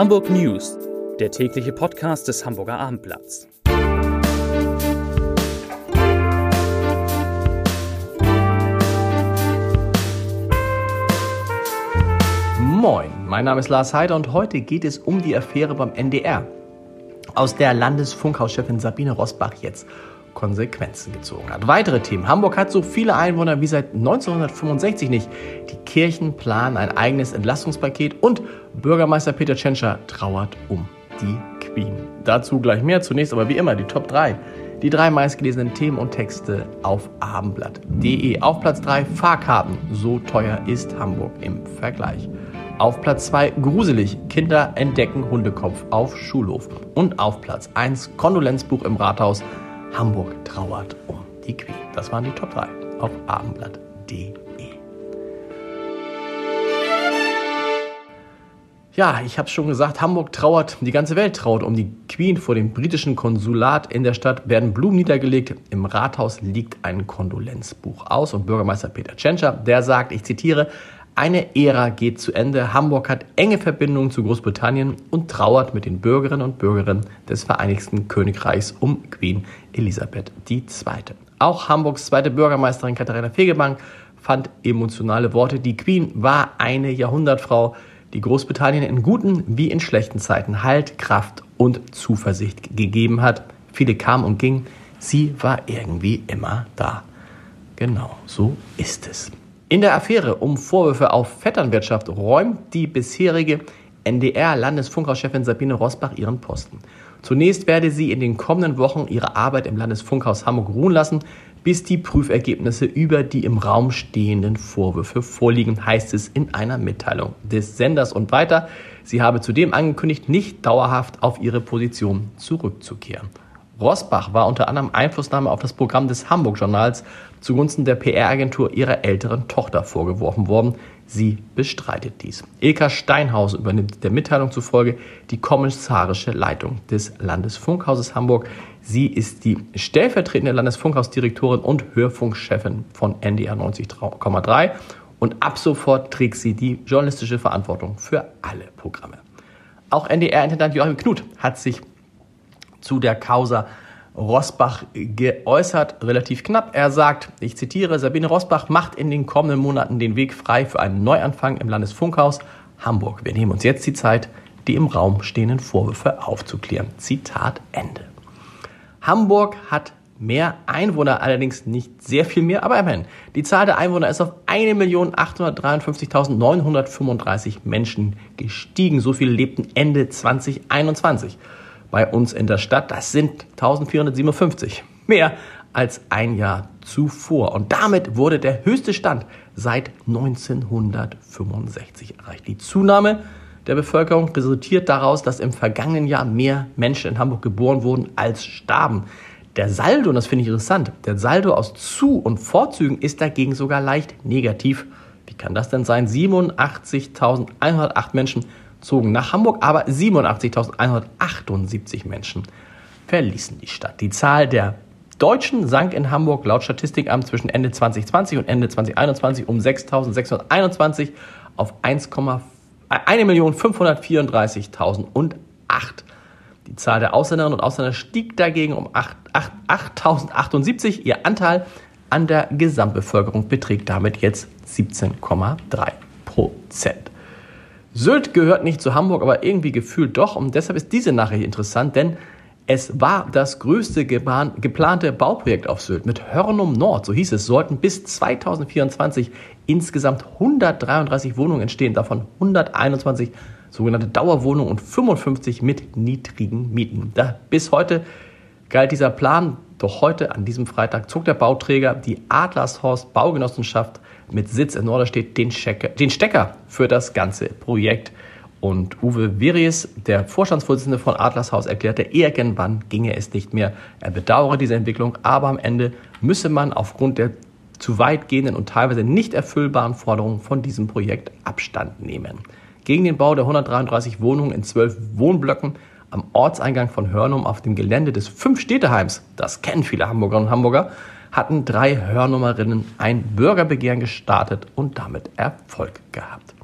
Hamburg News, der tägliche Podcast des Hamburger Abendblatts. Moin, mein Name ist Lars Heider und heute geht es um die Affäre beim NDR, aus der Landesfunkhauschefin Sabine Rosbach jetzt Konsequenzen gezogen hat. Weitere Themen. Hamburg hat so viele Einwohner wie seit 1965 nicht. Die Kirchen planen ein eigenes Entlastungspaket und Bürgermeister Peter Tschentscher trauert um die Queen. Dazu gleich mehr. Zunächst aber wie immer die Top 3. Die drei meistgelesenen Themen und Texte auf abendblatt.de. Auf Platz 3 Fahrkarten. So teuer ist Hamburg im Vergleich. Auf Platz 2 gruselig. Kinder entdecken Hundekopf auf Schulhof. Und auf Platz 1 Kondolenzbuch im Rathaus. Hamburg trauert um die Queen. Das waren die Top 3 auf abendblatt.de. Ja, ich habe es schon gesagt, Hamburg trauert, die ganze Welt trauert um die Queen. Vor dem britischen Konsulat in der Stadt werden Blumen niedergelegt. Im Rathaus liegt ein Kondolenzbuch aus und Bürgermeister Peter Tschentscher, der sagt, ich zitiere, eine Ära geht zu Ende. Hamburg hat enge Verbindungen zu Großbritannien und trauert mit den Bürgerinnen und Bürgern des Vereinigten Königreichs um Queen Elisabeth II. Auch Hamburgs zweite Bürgermeisterin Katharina Fegebank fand emotionale Worte. Die Queen war eine Jahrhundertfrau, die Großbritannien in guten wie in schlechten Zeiten Halt, Kraft und Zuversicht gegeben hat. Viele kamen und gingen. Sie war irgendwie immer da. Genau, so ist es. In der Affäre um Vorwürfe auf Vetternwirtschaft räumt die bisherige NDR-Landesfunkhauschefin Sabine Rosbach ihren Posten. Zunächst werde sie in den kommenden Wochen ihre Arbeit im Landesfunkhaus Hamburg ruhen lassen, bis die Prüfergebnisse über die im Raum stehenden Vorwürfe vorliegen, heißt es in einer Mitteilung des Senders und weiter. Sie habe zudem angekündigt, nicht dauerhaft auf ihre Position zurückzukehren. Rosbach war unter anderem Einflussnahme auf das Programm des Hamburg-Journals zugunsten der PR-Agentur ihrer älteren Tochter vorgeworfen worden. Sie bestreitet dies. Ilka Steinhaus übernimmt der Mitteilung zufolge die kommissarische Leitung des Landesfunkhauses Hamburg. Sie ist die stellvertretende Landesfunkhausdirektorin und Hörfunkchefin von NDR 90,3 und ab sofort trägt sie die journalistische Verantwortung für alle Programme. Auch NDR-Intendant Joachim Knut hat sich zu der Causa Rosbach geäußert, relativ knapp. Er sagt, ich zitiere, Sabine Rosbach macht in den kommenden Monaten den Weg frei für einen Neuanfang im Landesfunkhaus Hamburg. Wir nehmen uns jetzt die Zeit, die im Raum stehenden Vorwürfe aufzuklären. Zitat Ende. Hamburg hat mehr Einwohner, allerdings nicht sehr viel mehr, aber immerhin. Die Zahl der Einwohner ist auf 1.853.935 Menschen gestiegen. So viele lebten Ende 2021 bei uns in der Stadt. Das sind 1457. Mehr als ein Jahr zuvor. Und damit wurde der höchste Stand seit 1965 erreicht. Die Zunahme der Bevölkerung resultiert daraus, dass im vergangenen Jahr mehr Menschen in Hamburg geboren wurden als starben. Der Saldo, und das finde ich interessant, der Saldo aus Zu- und Vorzügen ist dagegen sogar leicht negativ. Wie kann das denn sein? 87.108 Menschen zogen nach Hamburg, aber 87.178 Menschen verließen die Stadt. Die Zahl der Deutschen sank in Hamburg laut Statistikamt zwischen Ende 2020 und Ende 2021 um 6.621 auf 1.534.008. Die Zahl der Ausländerinnen und Ausländer stieg dagegen um 8.078. Ihr Anteil an der Gesamtbevölkerung beträgt damit jetzt 17,3 Prozent. Sylt gehört nicht zu Hamburg, aber irgendwie gefühlt doch. Und deshalb ist diese Nachricht interessant, denn es war das größte geplante Bauprojekt auf Sylt. Mit Hörnum Nord, so hieß es, sollten bis 2024 insgesamt 133 Wohnungen entstehen, davon 121 sogenannte Dauerwohnungen und 55 mit niedrigen Mieten. Da, bis heute galt dieser Plan, doch heute, an diesem Freitag, zog der Bauträger, die Adlershorst Baugenossenschaft, mit Sitz in Norderstedt den, den Stecker für das ganze Projekt. Und Uwe Viries, der Vorstandsvorsitzende von Adlershaus, erklärte, irgendwann ginge es nicht mehr. Er bedauere diese Entwicklung, aber am Ende müsse man aufgrund der zu weitgehenden und teilweise nicht erfüllbaren Forderungen von diesem Projekt Abstand nehmen. Gegen den Bau der 133 Wohnungen in zwölf Wohnblöcken am Ortseingang von Hörnum auf dem Gelände des Fünf-Städteheims, das kennen viele Hamburgerinnen und Hamburger, hatten drei Hörnummerinnen ein Bürgerbegehren gestartet und damit Erfolg gehabt.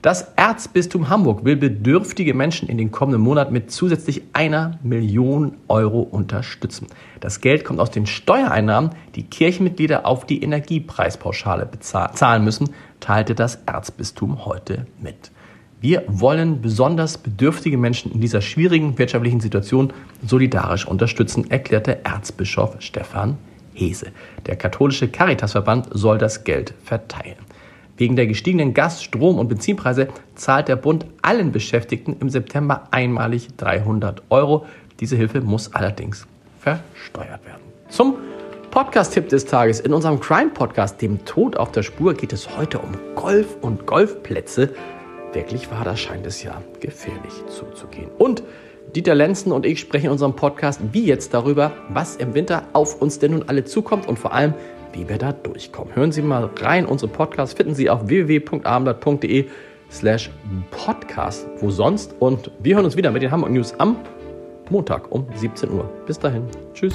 Das Erzbistum Hamburg will bedürftige Menschen in den kommenden Monaten mit zusätzlich einer Million Euro unterstützen. Das Geld kommt aus den Steuereinnahmen, die Kirchenmitglieder auf die Energiepreispauschale bezahlen müssen, teilte das Erzbistum heute mit. Wir wollen besonders bedürftige Menschen in dieser schwierigen wirtschaftlichen Situation solidarisch unterstützen, erklärte Erzbischof Stefan Hese. Der katholische Caritasverband soll das Geld verteilen. Wegen der gestiegenen Gas-, Strom- und Benzinpreise zahlt der Bund allen Beschäftigten im September einmalig 300 Euro. Diese Hilfe muss allerdings versteuert werden. Zum Podcast-Tipp des Tages. In unserem Crime-Podcast, dem Tod auf der Spur, geht es heute um Golf und Golfplätze. Wirklich war das scheint es ja gefährlich zuzugehen. Und Dieter Lenzen und ich sprechen in unserem Podcast wie jetzt darüber, was im Winter auf uns denn nun alle zukommt und vor allem, wie wir da durchkommen. Hören Sie mal rein. Unsere Podcasts finden Sie auf www.abendblatt.de slash podcast. Wo sonst? Und wir hören uns wieder mit den Hamburg News am Montag um 17 Uhr. Bis dahin. Tschüss.